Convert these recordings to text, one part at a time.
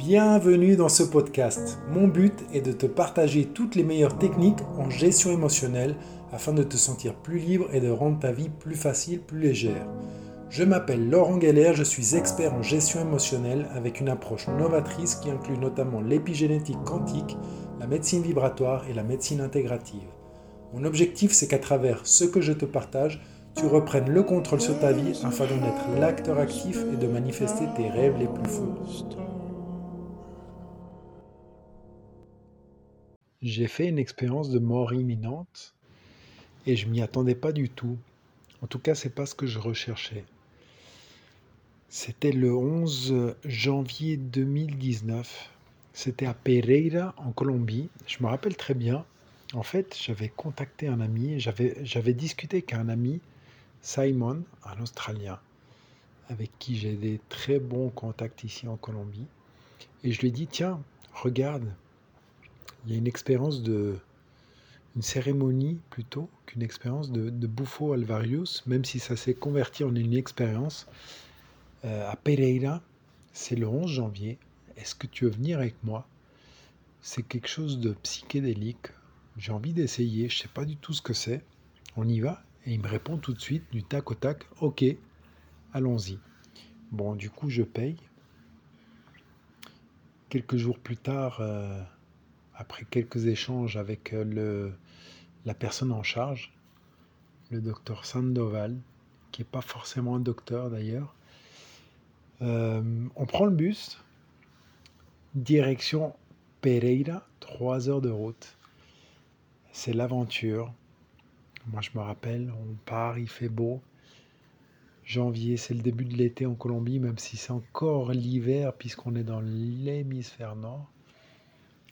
Bienvenue dans ce podcast. Mon but est de te partager toutes les meilleures techniques en gestion émotionnelle afin de te sentir plus libre et de rendre ta vie plus facile, plus légère. Je m'appelle Laurent Geller, je suis expert en gestion émotionnelle avec une approche novatrice qui inclut notamment l'épigénétique quantique, la médecine vibratoire et la médecine intégrative. Mon objectif, c'est qu'à travers ce que je te partage, tu reprennes le contrôle sur ta vie afin d'en être l'acteur actif et de manifester tes rêves les plus fous. J'ai fait une expérience de mort imminente et je m'y attendais pas du tout. En tout cas, c'est pas ce que je recherchais. C'était le 11 janvier 2019. C'était à Pereira, en Colombie. Je me rappelle très bien. En fait, j'avais contacté un ami, j'avais discuté avec un ami, Simon, un Australien, avec qui j'ai des très bons contacts ici en Colombie. Et je lui ai dit, tiens, regarde, il y a une expérience de une cérémonie plutôt qu'une expérience de, de Bufo Alvarius, même si ça s'est converti en une expérience euh, à Pereira. C'est le 11 janvier. Est-ce que tu veux venir avec moi? C'est quelque chose de psychédélique. J'ai envie d'essayer. Je ne sais pas du tout ce que c'est. On y va Et il me répond tout de suite, du tac au tac. Ok, allons-y. Bon, du coup, je paye. Quelques jours plus tard, euh, après quelques échanges avec euh, la personne en charge, le docteur Sandoval, qui n'est pas forcément un docteur d'ailleurs, euh, on prend le bus, direction Pereira, trois heures de route. C'est l'aventure. Moi, je me rappelle, on part, il fait beau. Janvier, c'est le début de l'été en Colombie, même si c'est encore l'hiver, puisqu'on est dans l'hémisphère nord.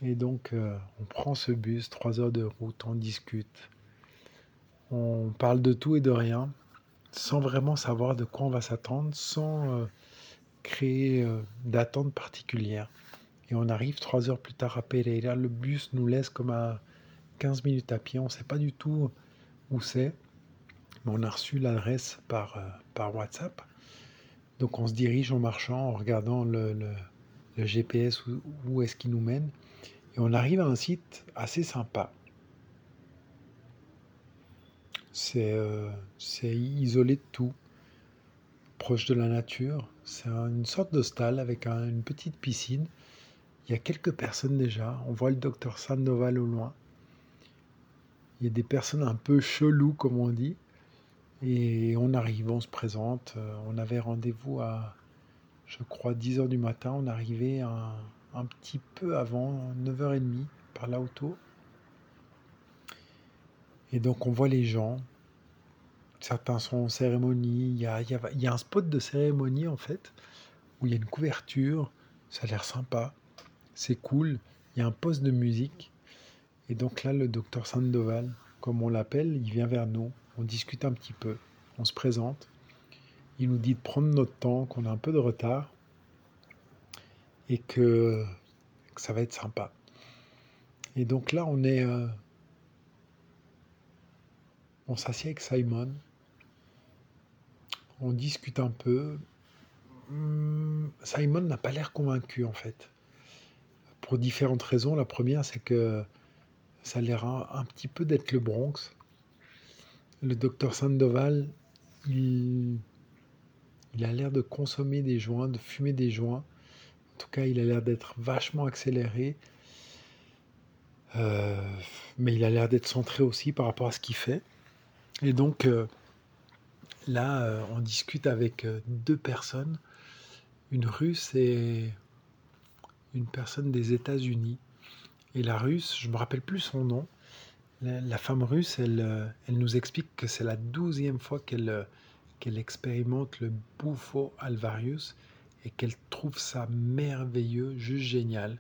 Et donc, euh, on prend ce bus, trois heures de route, on discute. On parle de tout et de rien, sans vraiment savoir de quoi on va s'attendre, sans euh, créer euh, d'attente particulière. Et on arrive trois heures plus tard à Pereira. Le bus nous laisse comme à 15 minutes à pied. On ne sait pas du tout où c'est. Mais on a reçu l'adresse par, WhatsApp. Donc on se dirige en marchant, en regardant le, le GPS, où, où est-ce qu'il nous mène. Et on arrive à un site assez sympa. C'est euh, isolé de tout, proche de la nature. C'est une sorte de stall avec une petite piscine. Il y a quelques personnes déjà. On voit le docteur Sandoval au loin. Il y a des personnes un peu cheloues, comme on dit. Et on arrive, on se présente. Euh, on avait rendez-vous à je crois, 10 heures du matin. On arrivait un, un petit peu avant, 9h30, par l'auto. Et donc on voit les gens. Certains sont en cérémonie. Il y a, il y a un spot de cérémonie en fait, où il y a une couverture. Ça a l'air sympa. C'est cool. Il y a un poste de musique. Et donc là, le docteur Sandoval, comme on l'appelle, il vient vers nous. On discute un petit peu. On se présente. Il nous dit de prendre notre temps, qu'on a un peu de retard et que, ça va être sympa. Et donc là, on est. Euh, on s'assied avec Simon. On discute un peu. Hmm, Simon n'a pas l'air convaincu en fait. Pour différentes raisons. La première, c'est que ça a l'air un, petit peu d'être le Bronx. Le docteur Sandoval, il, il a l'air de consommer des joints, de fumer des joints. En tout cas, il a l'air d'être vachement accéléré. Euh, mais il a l'air d'être centré aussi par rapport à ce qu'il fait. Et donc, euh, là, euh, on discute avec deux personnes, une russe et une personne des États-Unis. Et la russe, je ne me rappelle plus son nom, la, femme russe, elle, elle, nous explique que c'est la douzième fois qu'elle qu'elle expérimente le Bufo alvarius et qu'elle trouve ça merveilleux, juste génial,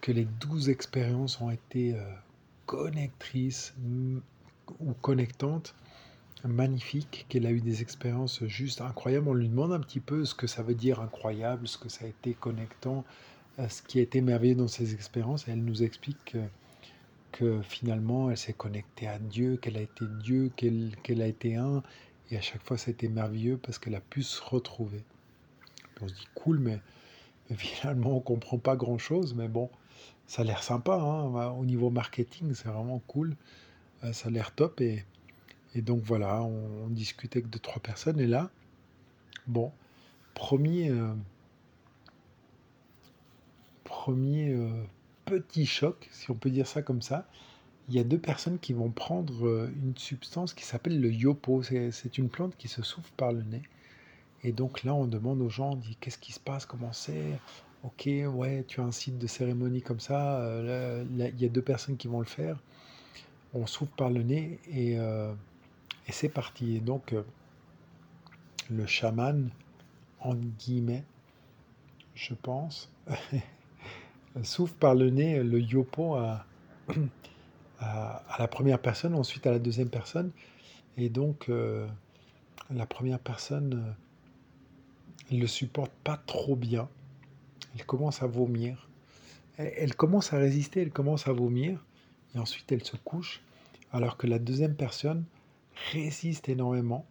que les douze expériences ont été euh, connectrices ou connectantes, magnifiques, qu'elle a eu des expériences juste incroyables. On lui demande un petit peu ce que ça veut dire incroyable, ce que ça a été connectant, euh, ce qui a été merveilleux dans ces expériences, et elle nous explique que, que finalement elle s'est connectée à Dieu, qu'elle a été Dieu, qu'elle a été un, et à chaque fois, ça a été merveilleux parce qu'elle a pu se retrouver. On se dit cool, mais finalement, on comprend pas grand-chose, mais bon, ça a l'air sympa. Hein. Au niveau marketing, c'est vraiment cool. Euh, ça a l'air top. Et, donc voilà, on, discute avec deux, trois personnes. Et là, bon, premier, euh, premier euh, petit choc, si on peut dire ça comme ça. Il y a deux personnes qui vont prendre une substance qui s'appelle le yopo. C'est une plante qui se souffle par le nez. Et donc là, on demande aux gens, dit qu'est-ce qui se passe, comment c'est? Ok, ouais, tu as un site de cérémonie comme ça, euh, il y a deux personnes qui vont le faire. On souffle par le nez et, euh, c'est parti. Et donc, euh, le chaman, en guillemets, je pense, souffle par le nez le yopo à, la première personne, ensuite à la deuxième personne. Et donc, la première personne elle le supporte pas trop bien. Elle commence à vomir. Elle, commence à résister, elle commence à vomir. Et ensuite, elle se couche. Alors que la deuxième personne résiste énormément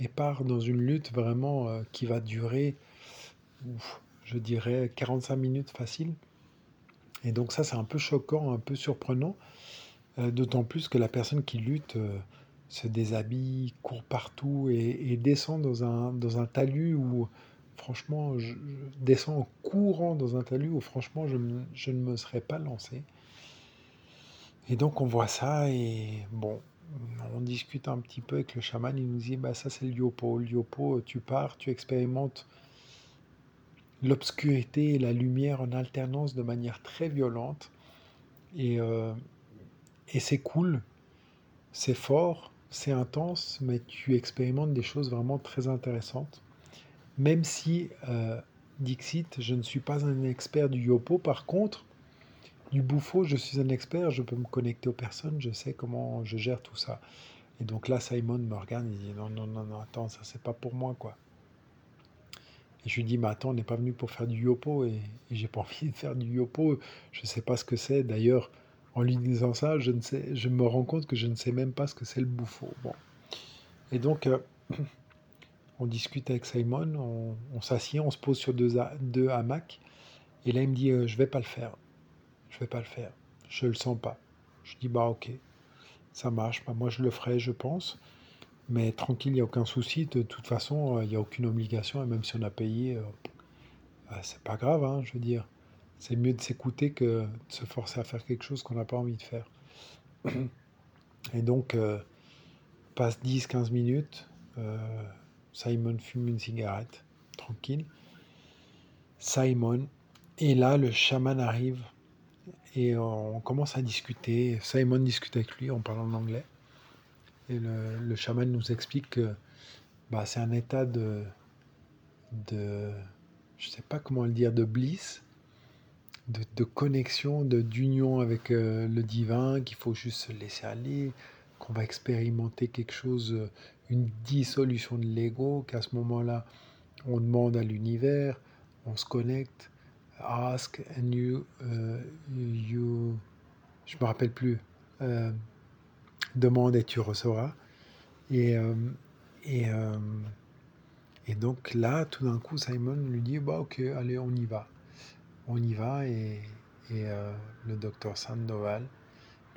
et part dans une lutte vraiment euh, qui va durer, je dirais, 45 minutes facile. Et donc ça, c'est un peu choquant, un peu surprenant. Euh, d'autant plus que la personne qui lutte euh, se déshabille, court partout et, descend dans un, dans un talus où, franchement, je, descends en courant dans un talus où, franchement, je, je, ne me serais pas lancé. Et donc, on voit ça et bon, on discute un petit peu avec le chaman. Il nous dit bah, ça, c'est le Lyopo. Le Lyopo, tu pars, tu expérimentes l'obscurité et la lumière en alternance de manière très violente. Et, euh, et c'est cool, c'est fort, c'est intense, mais tu expérimentes des choses vraiment très intéressantes. Même si, euh, Dixit, je ne suis pas un expert du Yopo, par contre, du Bouffo, je suis un expert, je peux me connecter aux personnes, je sais comment je gère tout ça. Et donc là, Simon me regarde, il dit non, non, non, non, attends, ça c'est pas pour moi, quoi. Et je lui dis, mais attends, on n'est pas venu pour faire du yopo et, et j'ai pas envie de faire du yopo. Je sais pas ce que c'est. D'ailleurs, en lui disant ça, je, me rends compte que je ne sais même pas ce que c'est le bouffon. Et donc, euh, on discute avec Simon, on, s'assied, on se pose sur deux, deux, hamacs. Et là, il me dit, euh, je vais pas le faire. Je vais pas le faire. Je le sens pas. Je dis, bah ok, ça marche. Bah, moi, je le ferai, je pense. Mais tranquille, il n'y a aucun souci. De toute façon, euh, il n'y a aucune obligation. Et même si on a payé, bah, c'est pas grave, hein, je veux dire. C'est mieux de s'écouter que de se forcer à faire quelque chose qu'on n'a pas envie de faire. Et donc, euh, passe 10-15 minutes, euh, Simon fume une cigarette, tranquille. Simon, et là, le chaman arrive et on commence à discuter. Simon discute avec lui en parlant en anglais. Et le, le chaman nous explique que bah, c'est un état de, de, je sais pas comment le dire, de bliss, de, connexion, de, d'union avec euh, le divin, qu'il faut juste se laisser aller, qu'on va expérimenter quelque chose, euh, une dissolution de l'ego, qu'à ce moment-là, on demande à l'univers, on se connecte, ask and you, euh, you je me rappelle plus, demande et tu recevras. Et, et, et donc là, tout d'un coup, Simon lui dit, bah ok, allez, on y va on y va et, euh, le docteur Sandoval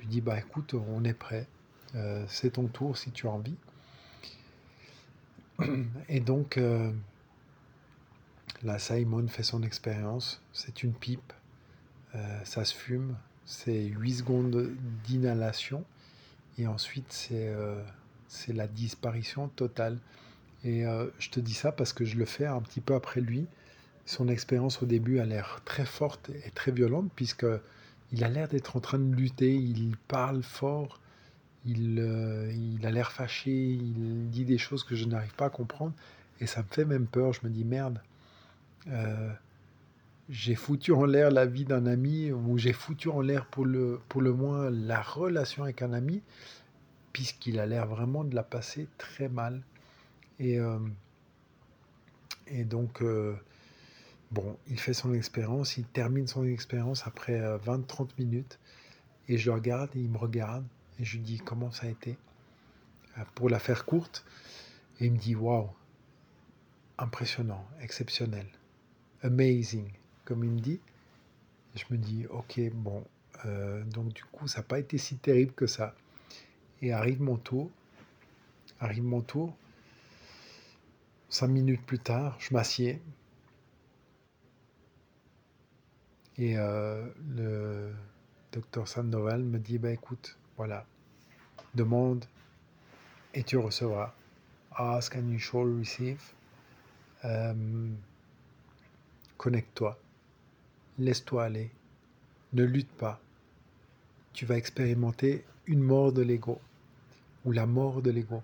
lui dit bah écoute on est prêt euh, c'est ton tour si tu as envie. Et donc euh, là Simon fait son expérience c'est une pipe ça se fume c'est 8 secondes d'inhalation et ensuite c'est c'est la disparition totale. Et je te dis ça parce que je le fais un petit peu après lui son expérience au début a l'air très forte et très violente, puisque il a l'air d'être en train de lutter, il parle fort, il, euh, a l'air fâché, il dit des choses que je n'arrive pas à comprendre, et ça me fait même peur. Je me dis merde, euh, j'ai foutu en l'air la vie d'un ami, ou j'ai foutu en l'air pour le, pour le moins la relation avec un ami, puisqu'il a l'air vraiment de la passer très mal. Et, euh, et donc, Bon, il fait son expérience, il termine son expérience après 20-30 euh, minutes, et je le regarde, et il me regarde, et je lui dis comment ça a été, euh, pour la faire courte, et il me dit waouh, impressionnant, exceptionnel, amazing, comme il me dit. je me dis, ok, bon, euh, donc du coup, ça n'a pas été si terrible que ça. Et arrive mon tour, arrive mon tour. Cinq minutes plus tard, je m'assieds. Et euh, le docteur Sandoval me dit, bah écoute, voilà, demande et tu recevras. Ask and you shall receive. Euh, connecte-toi. Laisse-toi aller. Ne lutte pas. Tu vas expérimenter une mort de l'ego ou la mort de l'ego.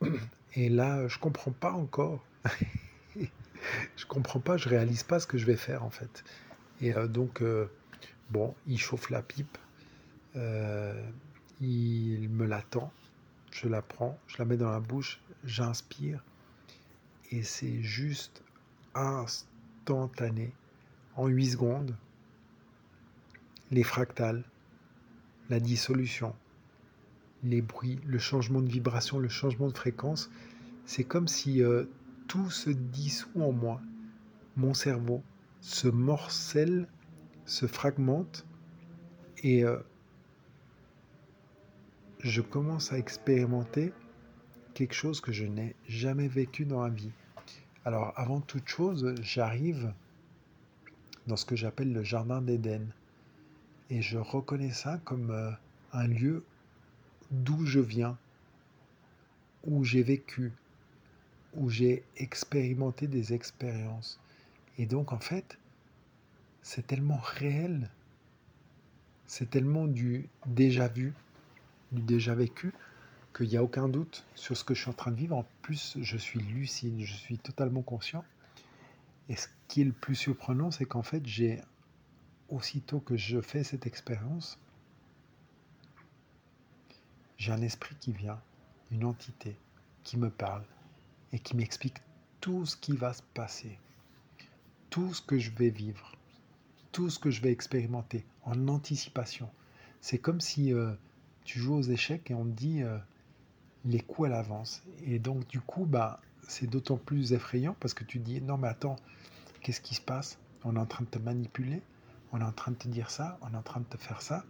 Et là, je comprends pas encore. je comprends pas, je réalise pas ce que je vais faire en fait. Et euh, donc, euh, bon, il chauffe la pipe, il me l'attend, je la prends, je la mets dans la bouche, j'inspire, et c'est juste instantané, en 8 secondes, les fractales, la dissolution, les bruits, le changement de vibration, le changement de fréquence, c'est comme si euh, tout se dissout en moi. Mon cerveau se morcelle, se fragmente et euh, je commence à expérimenter quelque chose que je n'ai jamais vécu dans la vie. Alors avant toute chose, j'arrive dans ce que j'appelle le jardin d'Éden. Et je reconnais ça comme euh, un lieu d'où je viens, où j'ai vécu, où j'ai expérimenté des expériences. Et donc en fait, c'est tellement réel, c'est tellement du déjà vu, du déjà vécu, qu'il n'y a aucun doute sur ce que je suis en train de vivre. En plus, je suis lucide, je suis totalement conscient. Et ce qui est le plus surprenant, c'est qu'en fait, j'ai, aussitôt que je fais cette expérience, j'ai un esprit qui vient, une entité qui me parle et qui m'explique tout ce qui va se passer, tout ce que je vais vivre, tout ce que je vais expérimenter en anticipation. C'est comme si euh, tu joues aux échecs et on te dit euh, les coups à l'avance. Et donc, du coup, bah, c'est d'autant plus effrayant parce que tu dis non, mais attends, qu'est-ce qui se passe? On est en train de te manipuler, on est en train de te dire ça, on est en train de te faire ça,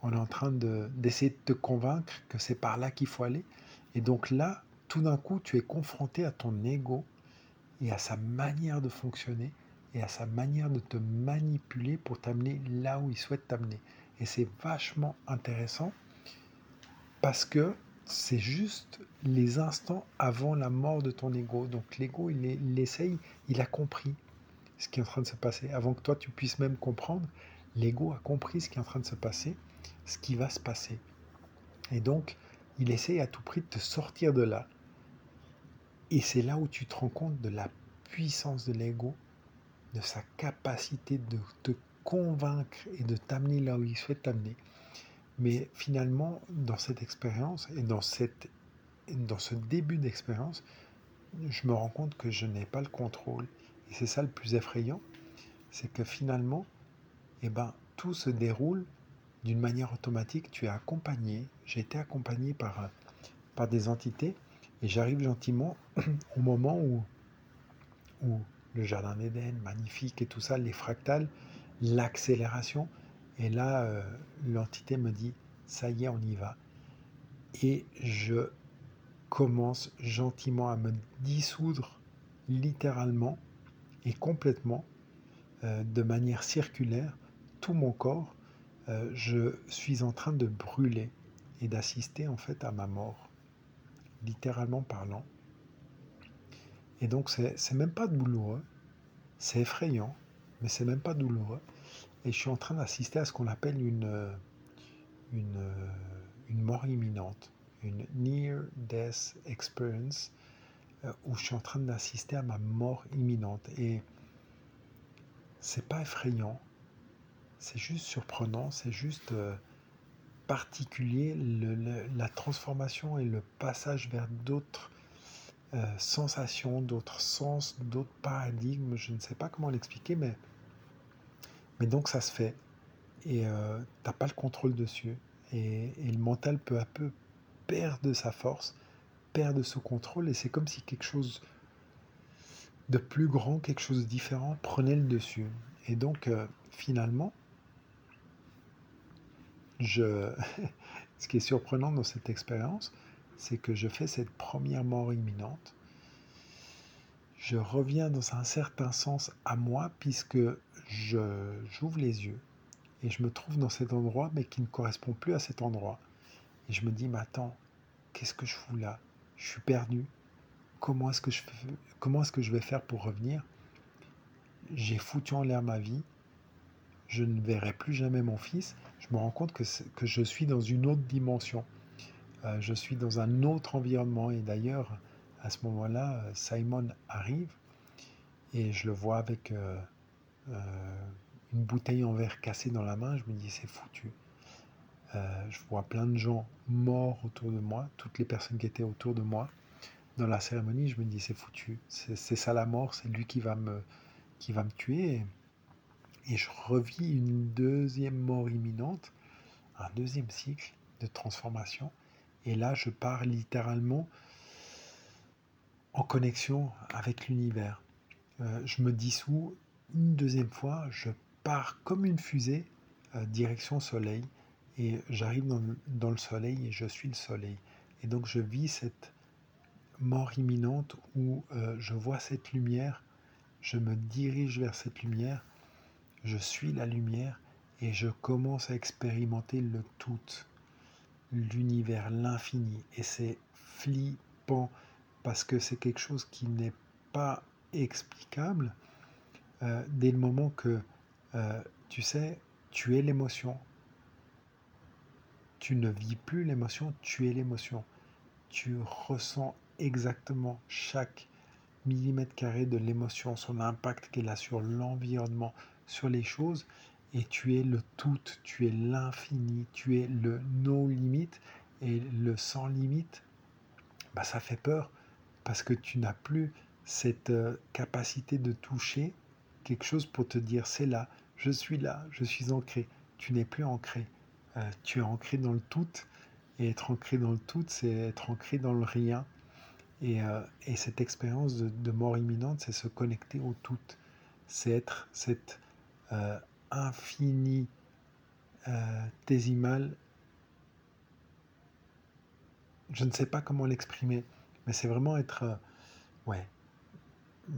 on est en train d'essayer de, te convaincre que c'est par là qu'il faut aller. Et donc là, tout d'un coup, tu es confronté à ton ego et à sa manière de fonctionner et à sa manière de te manipuler pour t'amener là où il souhaite t'amener. Et c'est vachement intéressant parce que c'est juste les instants avant la mort de ton ego. Donc l'ego, il, il essaye, il a compris ce qui est en train de se passer. Avant que toi, tu puisses même comprendre, l'ego a compris ce qui est en train de se passer, ce qui va se passer. Et donc, il essaye à tout prix de te sortir de là. Et c'est là où tu te rends compte de la puissance de l'ego, de sa capacité de te convaincre et de t'amener là où il souhaite t'amener. Mais finalement, dans cette expérience et dans, cette, dans ce début d'expérience, je me rends compte que je n'ai pas le contrôle. Et c'est ça le plus effrayant, c'est que finalement, eh ben, tout se déroule d'une manière automatique. Tu es accompagné, j'ai été accompagné par, par des entités, et j'arrive gentiment au moment où, où le jardin d'Éden, magnifique et tout ça, les fractales, l'accélération, et là, euh, l'entité me dit, ça y est, on y va. Et je commence gentiment à me dissoudre littéralement et complètement, euh, de manière circulaire, tout mon corps. Euh, je suis en train de brûler et d'assister en fait à ma mort, littéralement parlant. Et donc c'est même pas douloureux, c'est effrayant, mais c'est même pas douloureux. Et je suis en train d'assister à ce qu'on appelle une, euh, une, euh, une, mort imminente, une near death experience, euh, où je suis en train d'assister à ma mort imminente. Et c'est pas effrayant, c'est juste surprenant, c'est juste particulier la transformation et le passage vers d'autres sensations, d'autres sens, d'autres paradigmes. Je ne sais pas comment l'expliquer, mais mais donc ça se fait. Et euh, tu n'as pas le contrôle dessus. Et, le mental peu à peu perd de sa force, perd de son contrôle. Et c'est comme si quelque chose de plus grand, quelque chose de différent prenait le dessus. Et donc, euh, finalement, je... ce qui est surprenant dans cette expérience, c'est que je fais cette première mort imminente. Je reviens dans un certain sens à moi puisque j'ouvre les yeux et je me trouve dans cet endroit mais qui ne correspond plus à cet endroit. Et je me dis, mais attends, qu'est-ce que je fous là? Je suis perdu. Comment est-ce que je, comment est-ce que je vais faire pour revenir? J'ai foutu en l'air ma vie. Je ne verrai plus jamais mon fils. Je me rends compte que, que je suis dans une autre dimension. Euh, je suis dans un autre environnement. Et d'ailleurs, à ce moment-là, Simon arrive et je le vois avec euh, euh, une bouteille en verre cassée dans la main. Je me dis, c'est foutu. Je vois plein de gens morts autour de moi, toutes les personnes qui étaient autour de moi. Dans la cérémonie, je me dis c'est foutu, c'est ça la mort, c'est lui qui va me, qui va me tuer. Et je revis une deuxième mort imminente, un deuxième cycle de transformation. Et là, je pars littéralement en connexion avec l'univers. Euh, je me dissous une deuxième fois, je pars comme une fusée euh, direction soleil et j'arrive dans, le soleil et je suis le soleil. Et donc je vis cette mort imminente où euh, je vois cette lumière, je me dirige vers cette lumière, je suis la lumière et je commence à expérimenter le tout, l'univers, l'infini. Et c'est flippant parce que c'est quelque chose qui n'est pas explicable euh, dès le moment que, euh, tu sais, tu es l'émotion, tu ne vis plus l'émotion, tu es l'émotion. Tu ressens exactement chaque millimètre carré de l'émotion, son impact qu'elle a sur l'environnement, sur les choses, et tu es le tout, tu es l'infini, tu es le no limite, et le sans limite, bah ça fait peur, parce que tu n'as plus cette euh, capacité de toucher quelque chose pour te dire c'est là, je suis là, je suis ancré. Tu n'es plus ancré. Euh, tu es ancré dans le tout. Et être ancré dans le tout, c'est être ancré dans le rien. Et, euh, cette expérience de, mort imminente, c'est se connecter au tout. C'est être cette infini décimale. Je ne sais pas comment l'exprimer, mais c'est vraiment être, ouais, hmm,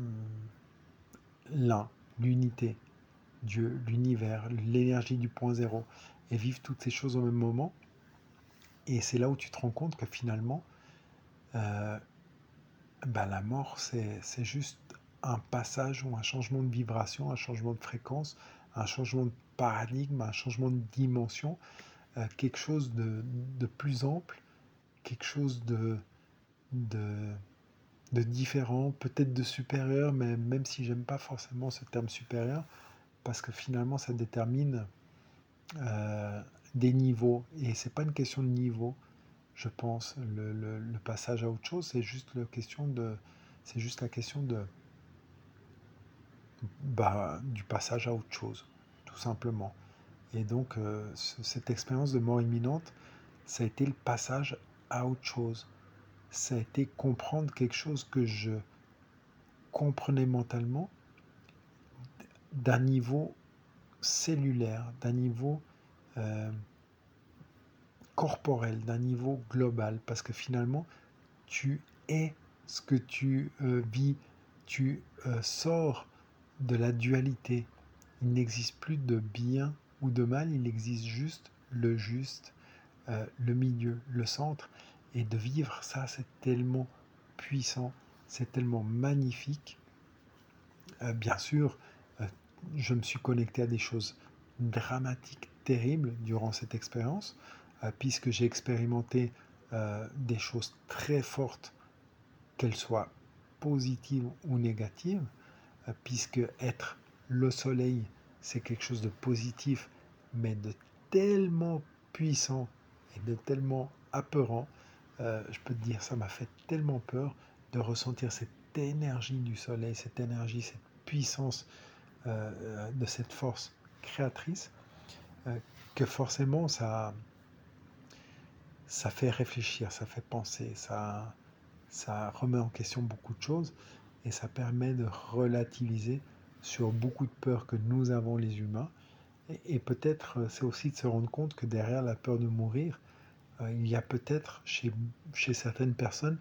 l'un, l'unité, Dieu, l'univers, l'énergie du point zéro et vivre toutes ces choses au même moment. Et c'est là où tu te rends compte que finalement, euh, bah, la mort, c'est juste un passage ou un changement de vibration, un changement de fréquence, un changement de paradigme, un changement de dimension, euh, quelque chose de, de, plus ample, quelque chose de, de, différent, peut-être de supérieur, mais même si j'aime pas forcément ce terme supérieur, parce que finalement ça détermine euh, des niveaux. Et c'est pas une question de niveau, je pense. Le, passage à autre chose, c'est juste la question de, bah, du passage à autre chose, tout simplement. Et donc euh, cette expérience de mort imminente, ça a été le passage à autre chose. Ça a été comprendre quelque chose que je comprenais mentalement d'un niveau cellulaire, d'un niveau euh, corporel, d'un niveau global, parce que finalement, tu es ce que tu euh, vis, tu sors de la dualité. Il n'existe plus de bien ou de mal, il existe juste le juste, le milieu, le centre. Et de vivre ça, c'est tellement puissant, c'est tellement magnifique. bien sûr, je me suis connecté à des choses dramatiques, terribles durant cette expérience, euh, puisque j'ai expérimenté euh, des choses très fortes, qu'elles soient positives ou négatives, euh, puisque être le soleil, c'est quelque chose de positif, mais de tellement puissant et de tellement apeurant. je peux te dire, ça m'a fait tellement peur de ressentir cette énergie du soleil, cette énergie, cette puissance euh, de cette force créatrice, euh, que forcément ça, ça fait réfléchir, ça fait penser, ça, ça remet en question beaucoup de choses. Et ça permet de relativiser sur beaucoup de peurs que nous avons les humains. Et, peut-être c'est aussi de se rendre compte que derrière la peur de mourir, il y a peut-être chez, chez certaines personnes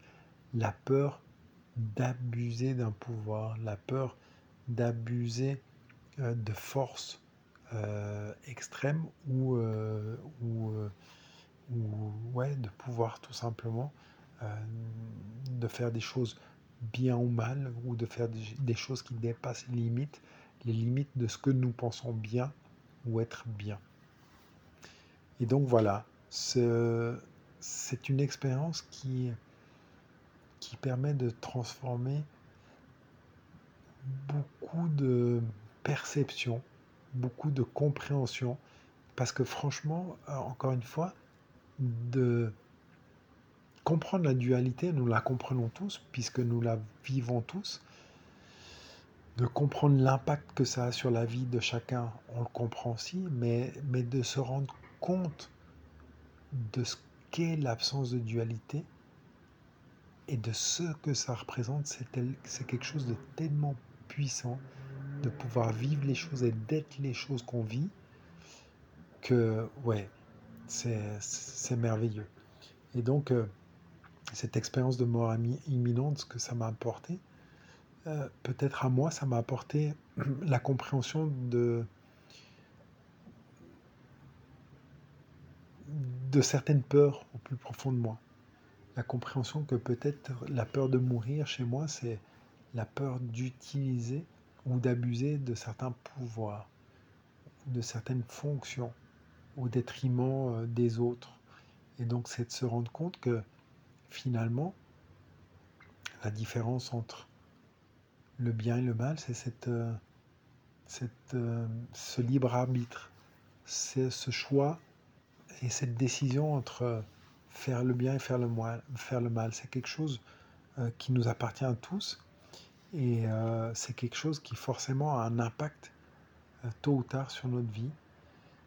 la peur d'abuser d'un pouvoir, la peur d'abuser de force euh, extrême ou, euh, ou, euh, ou, ouais, de pouvoir tout simplement de faire des choses bien ou mal ou de faire des, choses qui dépassent les limites, les limites de ce que nous pensons bien ou être bien. Et donc voilà, c'est une expérience qui, qui permet de transformer beaucoup de perceptions beaucoup de compréhension. Parce que franchement, euh, encore une fois, de comprendre la dualité, nous la comprenons tous, puisque nous la vivons tous. De comprendre l'impact que ça a sur la vie de chacun, on le comprend aussi, mais, mais de se rendre compte de ce qu'est l'absence de dualité et de ce que ça représente, c'est quelque chose de tellement puissant de pouvoir vivre les choses et d'être les choses qu'on vit, que ouais, c'est merveilleux. Et donc, euh, cette expérience de mort imminente, ce que ça m'a apporté, euh, peut-être à moi, ça m'a apporté la compréhension de, de certaines peurs au plus profond de moi. La compréhension que peut-être la peur de mourir chez moi, c'est la peur d'utiliser ou d'abuser de certains pouvoirs, de certaines fonctions au détriment euh, des autres. Et donc c'est de se rendre compte que finalement, la différence entre le bien et le mal, c'est cette, euh, cette, euh, ce libre arbitre, c'est ce choix et cette décision entre faire le bien et faire le, mal. Faire le mal. C'est quelque chose qui nous appartient à tous et euh, c'est quelque chose qui forcément a un impact euh, tôt ou tard sur notre vie,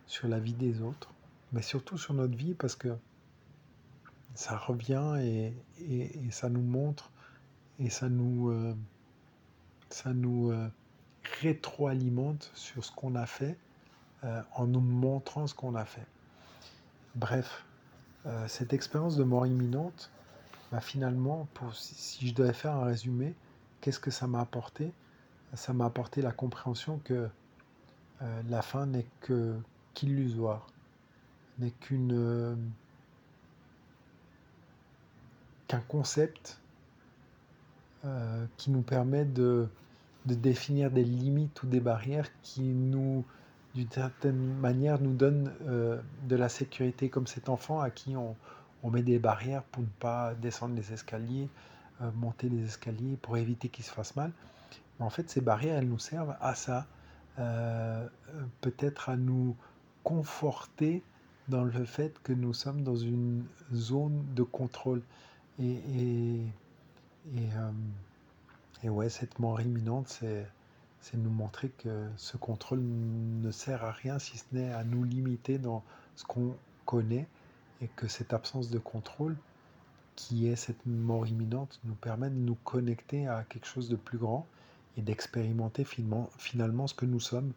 sur la vie des autres, mais surtout sur notre vie parce que ça revient et, ça nous montre et ça nous, euh, ça nous rétroalimente sur ce qu'on a fait en nous montrant ce qu'on a fait. Bref, cette expérience de mort imminente, bah, finalement, pour, si je devais faire un résumé, Qu'est-ce que ça m'a apporté? Ça m'a apporté la compréhension que euh, la fin n'est que qu'illusoire, n'est qu'une euh, qu'un concept euh, qui nous permet de, définir des limites ou des barrières qui nous, d'une certaine manière, nous donnent de la sécurité, comme cet enfant à qui on, met des barrières pour ne pas descendre les escaliers, euh, monter les escaliers pour éviter qu'il se fasse mal. En fait, ces barrières, elles nous servent à ça, euh, peut-être à nous conforter dans le fait que nous sommes dans une zone de contrôle. Et, et, et, euh, ouais, cette mort imminente, c'est, nous montrer que ce contrôle ne sert à rien si ce n'est à nous limiter dans ce qu'on connaît et que cette absence de contrôle, qui est cette mort imminente, nous permet de nous connecter à quelque chose de plus grand et d'expérimenter finalement, ce que nous sommes,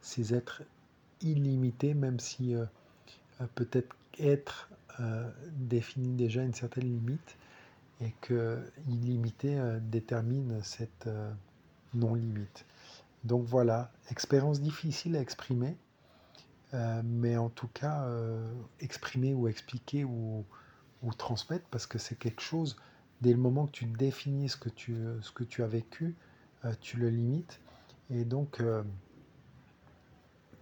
ces êtres illimités, même si euh, euh, peut-être être définit déjà une certaine limite et que illimité détermine cette non-limite. Donc voilà, expérience difficile à exprimer, mais en tout cas exprimer ou expliquer ou ou transmettre parce que c'est quelque chose, dès le moment que tu définis ce que tu, ce que tu as vécu, euh, tu le limites. Et donc, euh,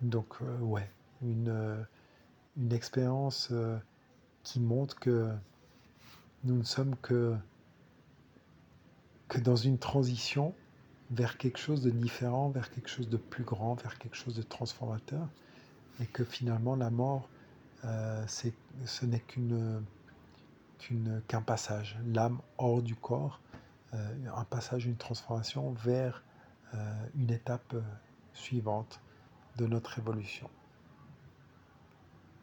donc euh, ouais, une, une expérience qui montre que nous ne sommes que, que dans une transition vers quelque chose de différent, vers quelque chose de plus grand, vers quelque chose de transformateur, et que finalement la mort, c'est, ce n'est qu'une qu'un passage, l'âme hors du corps, euh, un passage, une transformation vers euh, une étape euh, suivante de notre évolution.